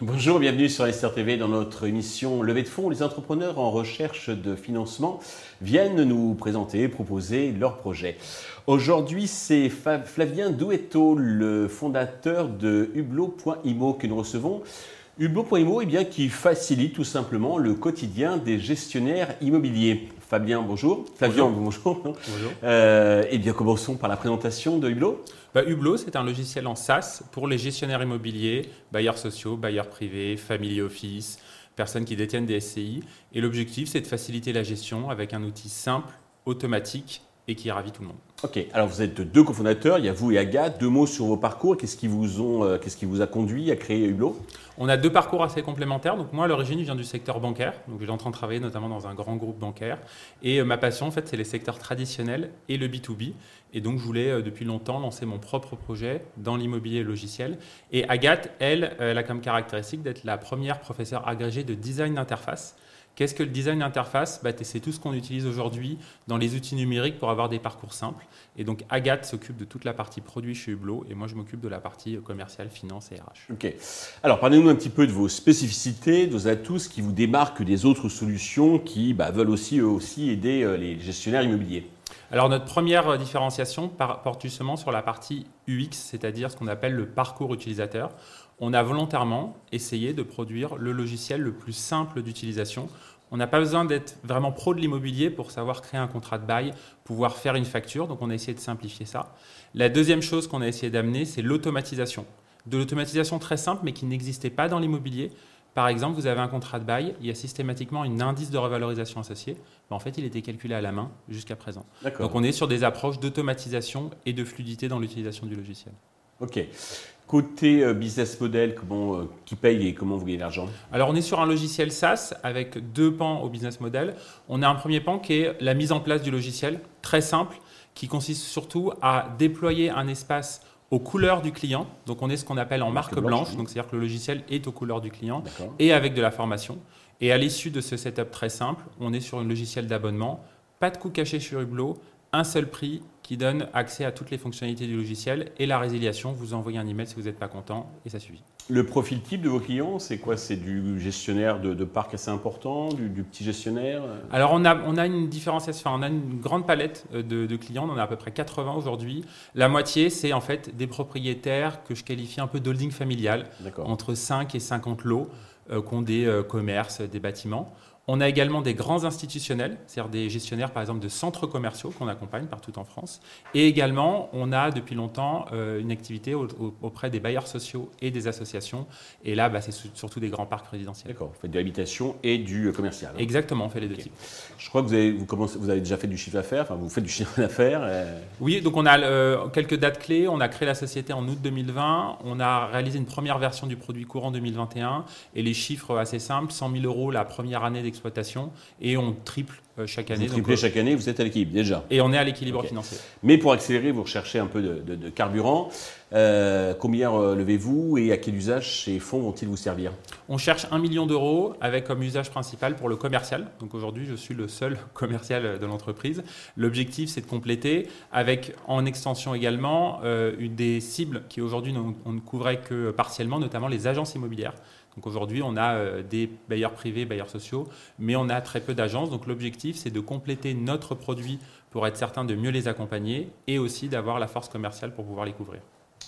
Bonjour, bienvenue sur Esther TV dans notre émission Levée de fonds. Les entrepreneurs en recherche de financement viennent nous présenter, proposer leurs projets. Aujourd'hui, c'est Flavien Douetto, le fondateur de Hublot.imo que nous recevons. Hublot.imo, eh bien, qui facilite tout simplement le quotidien des gestionnaires immobiliers. Fabien, bonjour. Flavien, bonjour. Bonjour. Euh, eh bien, commençons par la présentation de Hublot. Bah, Hublot, c'est un logiciel en SaaS pour les gestionnaires immobiliers, bailleurs sociaux, bailleurs privés, family office, personnes qui détiennent des SCI. Et l'objectif, c'est de faciliter la gestion avec un outil simple, automatique et qui ravit tout le monde. Ok, alors vous êtes deux cofondateurs, il y a vous et Agathe. Deux mots sur vos parcours. Qu'est-ce qui vous, euh, qui vous a conduit à créer Hublot? On a deux parcours assez complémentaires. Donc moi, à l'origine, je viens du secteur bancaire. Donc j'ai en train de travailler notamment dans un grand groupe bancaire. Et euh, ma passion, en fait, c'est les secteurs traditionnels et le B2B. Et donc je voulais euh, depuis longtemps lancer mon propre projet dans l'immobilier logiciel. Et Agathe, elle, elle a comme caractéristique d'être la première professeure agrégée de design d'interface. Qu'est-ce que le design d'interface? Bah, C'est tout ce qu'on utilise aujourd'hui dans les outils numériques pour avoir des parcours simples. Et donc Agathe s'occupe de toute la partie produit chez Hublot et moi je m'occupe de la partie commerciale, finance et RH. Ok. Alors parlez-nous un petit peu de vos spécificités, de vos atouts, ce qui vous démarque des autres solutions qui bah, veulent aussi, eux aussi aider euh, les gestionnaires immobiliers. Alors notre première différenciation porte justement sur la partie UX, c'est-à-dire ce qu'on appelle le parcours utilisateur on a volontairement essayé de produire le logiciel le plus simple d'utilisation. On n'a pas besoin d'être vraiment pro de l'immobilier pour savoir créer un contrat de bail, pouvoir faire une facture, donc on a essayé de simplifier ça. La deuxième chose qu'on a essayé d'amener, c'est l'automatisation. De l'automatisation très simple, mais qui n'existait pas dans l'immobilier. Par exemple, vous avez un contrat de bail, il y a systématiquement un indice de revalorisation associé. en fait, il était calculé à la main jusqu'à présent. Donc on est sur des approches d'automatisation et de fluidité dans l'utilisation du logiciel. Ok. Côté euh, business model, comment, euh, qui paye et comment vous gagnez l'argent? Alors on est sur un logiciel SaaS avec deux pans au business model. On a un premier pan qui est la mise en place du logiciel, très simple, qui consiste surtout à déployer un espace aux couleurs du client. Donc on est ce qu'on appelle en marque, blanche, donc c'est-à-dire que le logiciel est aux couleurs du client et avec de la formation. Et à l'issue de ce setup très simple, on est sur un logiciel d'abonnement, pas de coût caché sur Hublot, un seul prix qui donne accès à toutes les fonctionnalités du logiciel et la résiliation. Vous envoyez un email si vous n'êtes pas content et ça suffit. Le profil type de vos clients, c'est quoi? C'est du gestionnaire de, parc assez important, du, petit gestionnaire? Alors on a, on a une différenciation, on a une grande palette euh, de, clients, on en a à peu près 80 aujourd'hui. La moitié, c'est en fait des propriétaires que je qualifie un peu d'holding familial, entre 5 et 50 lots, euh, qui ont des euh, commerces, des bâtiments. On a également des grands institutionnels, c'est-à-dire des gestionnaires par exemple de centres commerciaux qu'on accompagne partout en France. Et également, on a depuis longtemps euh, une activité auprès des bailleurs sociaux et des associations. Et là, bah, c'est surtout des grands parcs résidentiels. D'accord, vous faites de l'habitation et du euh, commercial. Hein. Exactement, on fait les deux types. Je crois que vous avez, vous, commencez, vous avez déjà fait du chiffre d'affaires, enfin vous faites du chiffre d'affaires. Euh. Oui, donc on a quelques dates clés. On a créé la société en août 2020. On a réalisé une première version du produit courant 2021. Et les chiffres assez simples, 100 000 euros la première année et on triple euh, chaque année. Vous triplez chaque année, vous êtes à l'équilibre déjà. Et on est à l'équilibre financier. Mais pour accélérer, vous recherchez un peu de, carburant. Euh, combien levez-vous et à quel usage ces fonds vont-ils vous servir? On cherche un million d'euros avec comme usage principal pour le commercial. Donc aujourd'hui, je suis le seul commercial de l'entreprise. L'objectif, c'est de compléter avec en extension également euh, une des cibles qui aujourd'hui on ne couvrait que partiellement, notamment les agences immobilières. Donc aujourd'hui, on a euh, des bailleurs privés, bailleurs sociaux, mais on a très peu d'agences. Donc l'objectif, c'est de compléter notre produit pour être certain de mieux les accompagner et aussi d'avoir la force commerciale pour pouvoir les couvrir.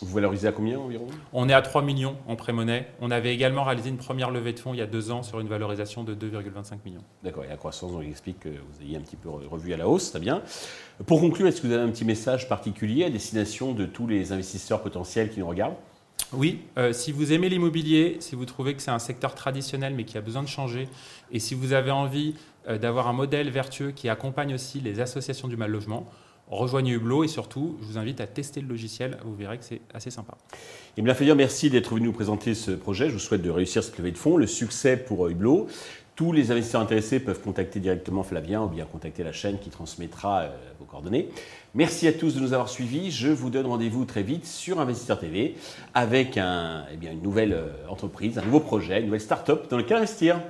Vous valorisez à combien environ? On est à 3 millions en pré-monnaie. On avait également réalisé une première levée de fonds il y a deux ans sur une valorisation de 2,25 millions. D'accord, et la croissance, on explique que vous ayez un petit peu revu à la hausse, très bien. Pour conclure, est-ce que vous avez un petit message particulier à destination de tous les investisseurs potentiels qui nous regardent? Oui, euh, si vous aimez l'immobilier, si vous trouvez que c'est un secteur traditionnel mais qui a besoin de changer, et si vous avez envie euh, d'avoir un modèle vertueux qui accompagne aussi les associations du mal logement, rejoignez Hublot et surtout, je vous invite à tester le logiciel. Vous verrez que c'est assez sympa. Et bien, dire merci d'être venu nous présenter ce projet. Je vous souhaite de réussir cette levée de fonds, le succès pour Hublot. Tous les investisseurs intéressés peuvent contacter directement Flavien ou bien contacter la chaîne qui transmettra euh, vos coordonnées. Merci à tous de nous avoir suivis. Je vous donne rendez-vous très vite sur Investisseur TV avec eh une nouvelle euh, entreprise, un nouveau projet, une nouvelle start-up dans lequel investir.